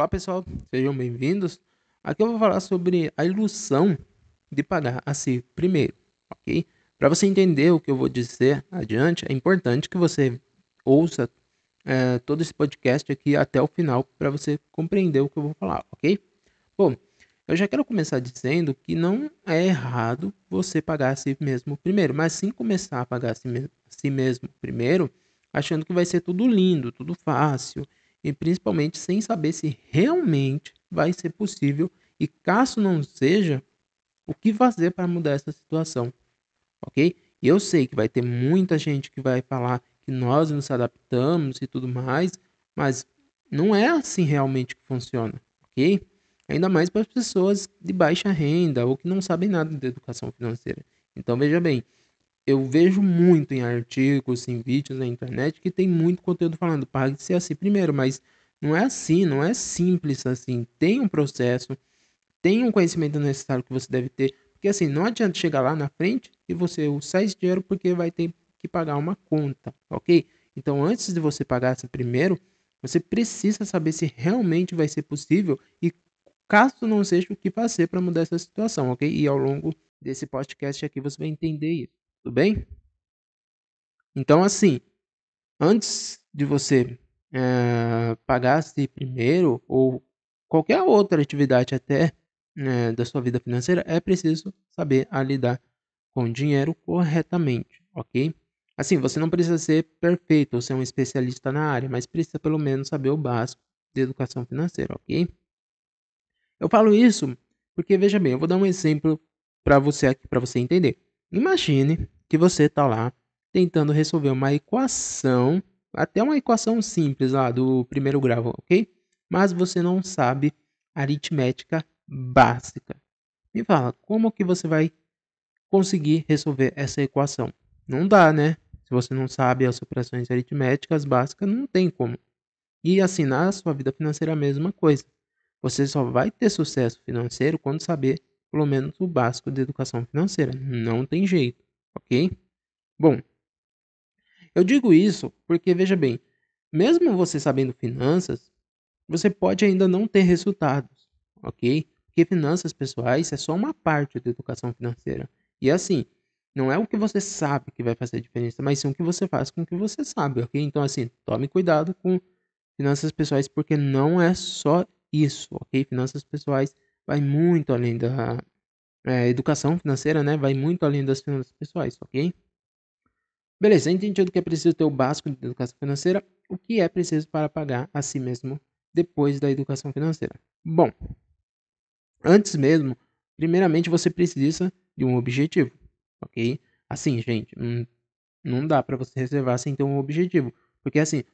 Olá pessoal, sejam bem-vindos. Aqui eu vou falar sobre a ilusão de pagar a si primeiro, ok? Para você entender o que eu vou dizer adiante, é importante que você ouça é, todo esse podcast aqui até o final para você compreender o que eu vou falar, ok? Bom, eu já quero começar dizendo que não é errado você pagar a si mesmo primeiro, mas sim começar a pagar a si, si mesmo primeiro, achando que vai ser tudo lindo, tudo fácil e principalmente sem saber se realmente vai ser possível e caso não seja, o que fazer para mudar essa situação, ok? Eu sei que vai ter muita gente que vai falar que nós nos adaptamos e tudo mais, mas não é assim realmente que funciona, ok? Ainda mais para as pessoas de baixa renda ou que não sabem nada de educação financeira. Então veja bem, eu vejo muito em artigos, em vídeos na internet que tem muito conteúdo falando pague-se assim primeiro, mas não é assim, não é simples assim. Tem um processo, tem um conhecimento necessário que você deve ter, porque assim, não adianta chegar lá na frente e você usar esse dinheiro porque vai ter que pagar uma conta, ok? Então, antes de você pagar assim primeiro, você precisa saber se realmente vai ser possível e caso não seja o que fazer para mudar essa situação, ok? E ao longo desse podcast aqui você vai entender isso. Tudo bem? Então, assim, antes de você é, pagar-se primeiro ou qualquer outra atividade até né, da sua vida financeira, é preciso saber lidar com dinheiro corretamente, ok? Assim, você não precisa ser perfeito ou ser um especialista na área, mas precisa pelo menos saber o básico de educação financeira, ok? Eu falo isso porque, veja bem, eu vou dar um exemplo para você aqui, para você entender. Imagine que você está lá tentando resolver uma equação, até uma equação simples lá do primeiro grau, ok? Mas você não sabe aritmética básica. Me fala, como que você vai conseguir resolver essa equação? Não dá, né? Se você não sabe as operações aritméticas básicas, não tem como. E assim, na sua vida financeira, a mesma coisa. Você só vai ter sucesso financeiro quando saber pelo menos o básico de educação financeira. Não tem jeito, ok? Bom, eu digo isso porque, veja bem, mesmo você sabendo finanças, você pode ainda não ter resultados, ok? Porque finanças pessoais é só uma parte da educação financeira. E assim, não é o que você sabe que vai fazer a diferença, mas sim o que você faz com o que você sabe, ok? Então, assim, tome cuidado com finanças pessoais, porque não é só isso, ok? Finanças pessoais vai muito além da é, educação financeira, né? Vai muito além das finanças pessoais, ok? Beleza, entendido que é preciso ter o básico de educação financeira, o que é preciso para pagar a si mesmo depois da educação financeira? Bom, antes mesmo, primeiramente você precisa de um objetivo, ok? Assim, gente, não, não dá para você reservar sem ter um objetivo, porque assim,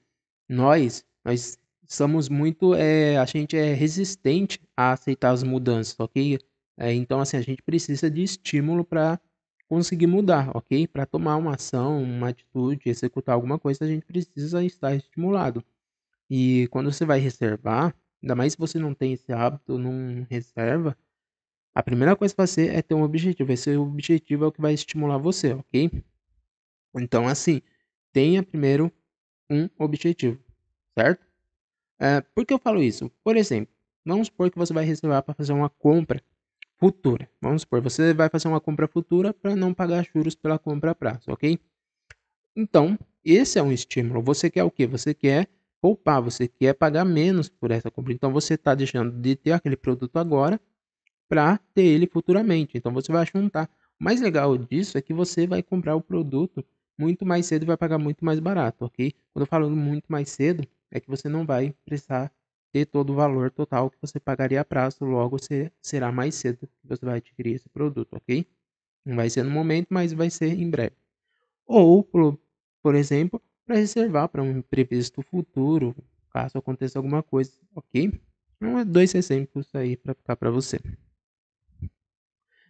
nós, nós somos muito, é, a gente é resistente a aceitar as mudanças, ok? É, então, assim, a gente precisa de estímulo para conseguir mudar, ok? Para tomar uma ação, uma atitude, executar alguma coisa, a gente precisa estar estimulado. E quando você vai reservar, ainda mais se você não tem esse hábito, não reserva, a primeira coisa que fazer é ter um objetivo. Esse objetivo é o que vai estimular você, ok? Então, assim, tenha primeiro um objetivo, certo? É, por que eu falo isso? Por exemplo, vamos supor que você vai reservar para fazer uma compra futura. Vamos supor, você vai fazer uma compra futura para não pagar juros pela compra a prazo, ok? Então, esse é um estímulo. Você quer o que? Você quer poupar, você quer pagar menos por essa compra. Então, você está deixando de ter aquele produto agora para ter ele futuramente. Então, você vai juntar. O mais legal disso é que você vai comprar o produto muito mais cedo e vai pagar muito mais barato, ok? Quando eu falo muito mais cedo, é que você não vai precisar ter todo o valor total que você pagaria a prazo, logo você, será mais cedo que você vai adquirir esse produto, ok? Não vai ser no momento, mas vai ser em breve. Ou, por, por exemplo, para reservar para um imprevisto futuro, caso aconteça alguma coisa, ok? Então, é dois exemplos aí para ficar para você.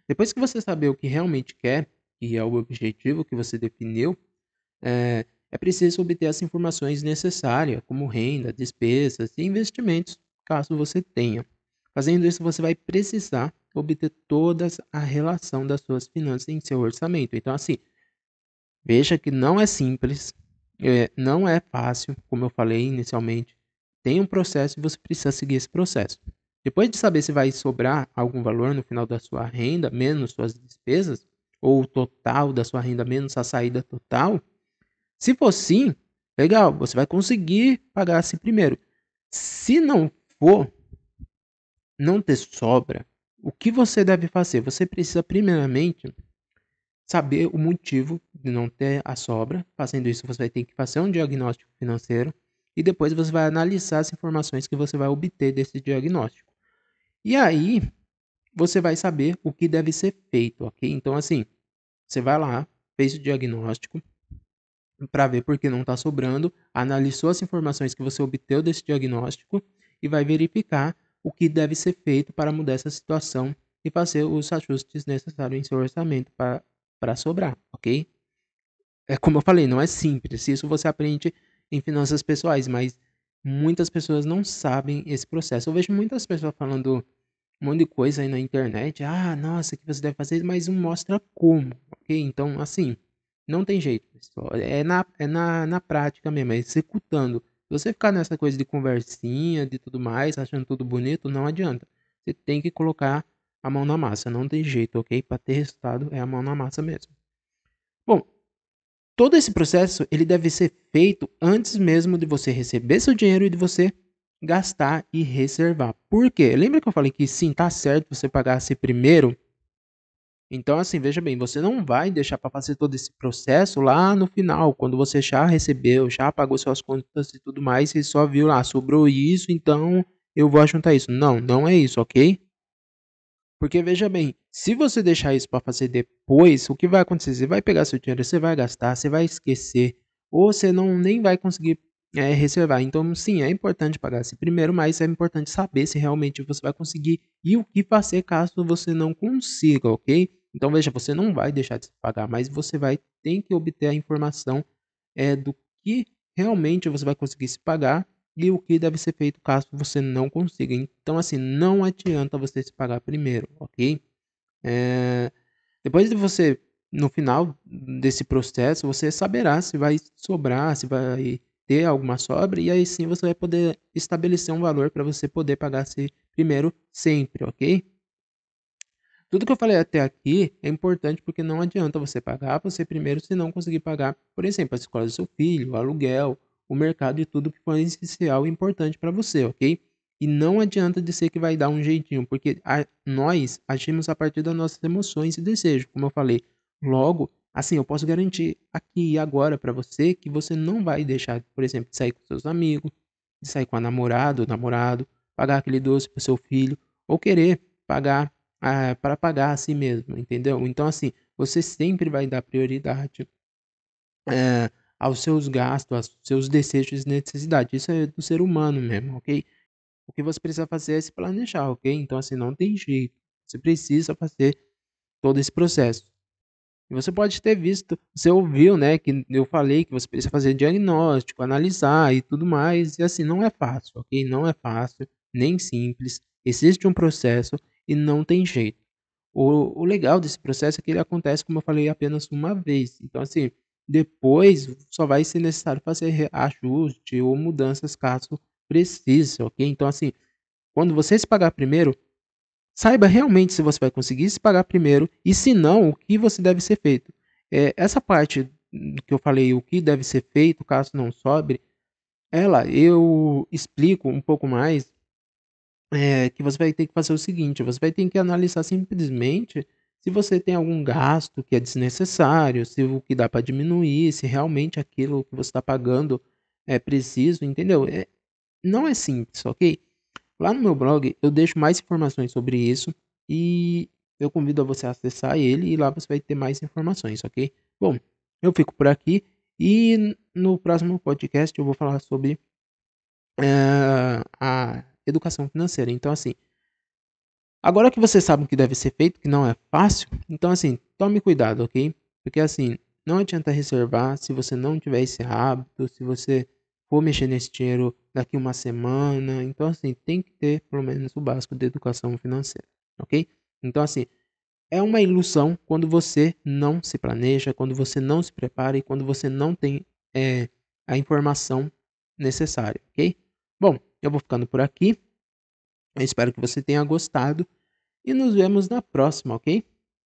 Depois que você saber o que realmente quer, que é o objetivo que você definiu, é, é preciso obter as informações necessárias, como renda, despesas e investimentos, caso você tenha. Fazendo isso, você vai precisar obter toda a relação das suas finanças em seu orçamento. Então, assim, veja que não é simples, é, não é fácil, como eu falei inicialmente, tem um processo e você precisa seguir esse processo. Depois de saber se vai sobrar algum valor no final da sua renda, menos suas despesas, ou o total da sua renda menos a saída total, se for sim, legal, você vai conseguir pagar assim primeiro. Se não for, não ter sobra, o que você deve fazer? Você precisa primeiramente saber o motivo de não ter a sobra. Fazendo isso, você vai ter que fazer um diagnóstico financeiro e depois você vai analisar as informações que você vai obter desse diagnóstico. E aí, você vai saber o que deve ser feito, ok? Então, assim, você vai lá, fez o diagnóstico para ver por que não está sobrando, analisou as informações que você obteve desse diagnóstico e vai verificar o que deve ser feito para mudar essa situação e fazer os ajustes necessários em seu orçamento para sobrar, ok? É como eu falei, não é simples. Isso você aprende em finanças pessoais, mas muitas pessoas não sabem esse processo. Eu vejo muitas pessoas falando um monte de coisa aí na internet. Ah, nossa, que você deve fazer, mas não mostra como, ok? Então, assim, não tem jeito, pessoal. É na, é na, na prática mesmo, é executando. Se você ficar nessa coisa de conversinha, de tudo mais, achando tudo bonito, não adianta. Você tem que colocar a mão na massa, não tem jeito, ok? Para ter resultado é a mão na massa mesmo. Bom, todo esse processo ele deve ser feito antes mesmo de você receber seu dinheiro e de você gastar e reservar. Por quê? Lembra que eu falei que sim, tá certo você pagasse primeiro então, assim, veja bem, você não vai deixar para fazer todo esse processo lá no final, quando você já recebeu, já pagou suas contas e tudo mais, e só viu lá, sobrou isso, então eu vou juntar isso. Não, não é isso, ok? Porque veja bem, se você deixar isso para fazer depois, o que vai acontecer? Você vai pegar seu dinheiro, você vai gastar, você vai esquecer, ou você não nem vai conseguir é, reservar. Então, sim, é importante pagar esse primeiro, mas é importante saber se realmente você vai conseguir e o que fazer caso você não consiga, ok? Então, veja, você não vai deixar de pagar, mas você vai ter que obter a informação é, do que realmente você vai conseguir se pagar e o que deve ser feito caso você não consiga. Então, assim, não adianta você se pagar primeiro, ok? É, depois de você, no final desse processo, você saberá se vai sobrar, se vai ter alguma sobra, e aí sim você vai poder estabelecer um valor para você poder pagar-se primeiro sempre, ok? Tudo que eu falei até aqui é importante porque não adianta você pagar você primeiro se não conseguir pagar, por exemplo, a escola do seu filho, o aluguel, o mercado e tudo que for essencial e importante para você, ok? E não adianta dizer que vai dar um jeitinho, porque a, nós agimos a partir das nossas emoções e desejos, como eu falei. Logo, Assim, eu posso garantir aqui e agora para você que você não vai deixar, por exemplo, de sair com seus amigos, de sair com a namorada ou namorado, pagar aquele doce para seu filho, ou querer pagar ah, para pagar a si mesmo, entendeu? Então, assim, você sempre vai dar prioridade é, aos seus gastos, aos seus desejos e necessidades. Isso é do ser humano mesmo, ok? O que você precisa fazer é se planejar, ok? Então, assim, não tem jeito. Você precisa fazer todo esse processo. E você pode ter visto, você ouviu, né, que eu falei que você precisa fazer diagnóstico, analisar e tudo mais, e assim, não é fácil, ok? Não é fácil, nem simples, existe um processo e não tem jeito. O, o legal desse processo é que ele acontece, como eu falei, apenas uma vez. Então, assim, depois só vai ser necessário fazer ajuste ou mudanças caso precise, ok? Então, assim, quando você se pagar primeiro, Saiba realmente se você vai conseguir se pagar primeiro e, se não, o que você deve ser feito. É, essa parte que eu falei, o que deve ser feito caso não sobre, ela eu explico um pouco mais é, que você vai ter que fazer o seguinte: você vai ter que analisar simplesmente se você tem algum gasto que é desnecessário, se o que dá para diminuir, se realmente aquilo que você está pagando é preciso, entendeu? É, não é simples, ok? Lá no meu blog eu deixo mais informações sobre isso e eu convido a você a acessar ele e lá você vai ter mais informações, ok? Bom, eu fico por aqui e no próximo podcast eu vou falar sobre é, a educação financeira. Então, assim, agora que você sabe o que deve ser feito, que não é fácil, então, assim, tome cuidado, ok? Porque, assim, não adianta reservar se você não tiver esse hábito, se você for mexer nesse dinheiro daqui uma semana. Então, assim, tem que ter pelo menos o básico de educação financeira, ok? Então, assim, é uma ilusão quando você não se planeja, quando você não se prepara e quando você não tem é, a informação necessária, ok? Bom, eu vou ficando por aqui. Eu espero que você tenha gostado e nos vemos na próxima, ok?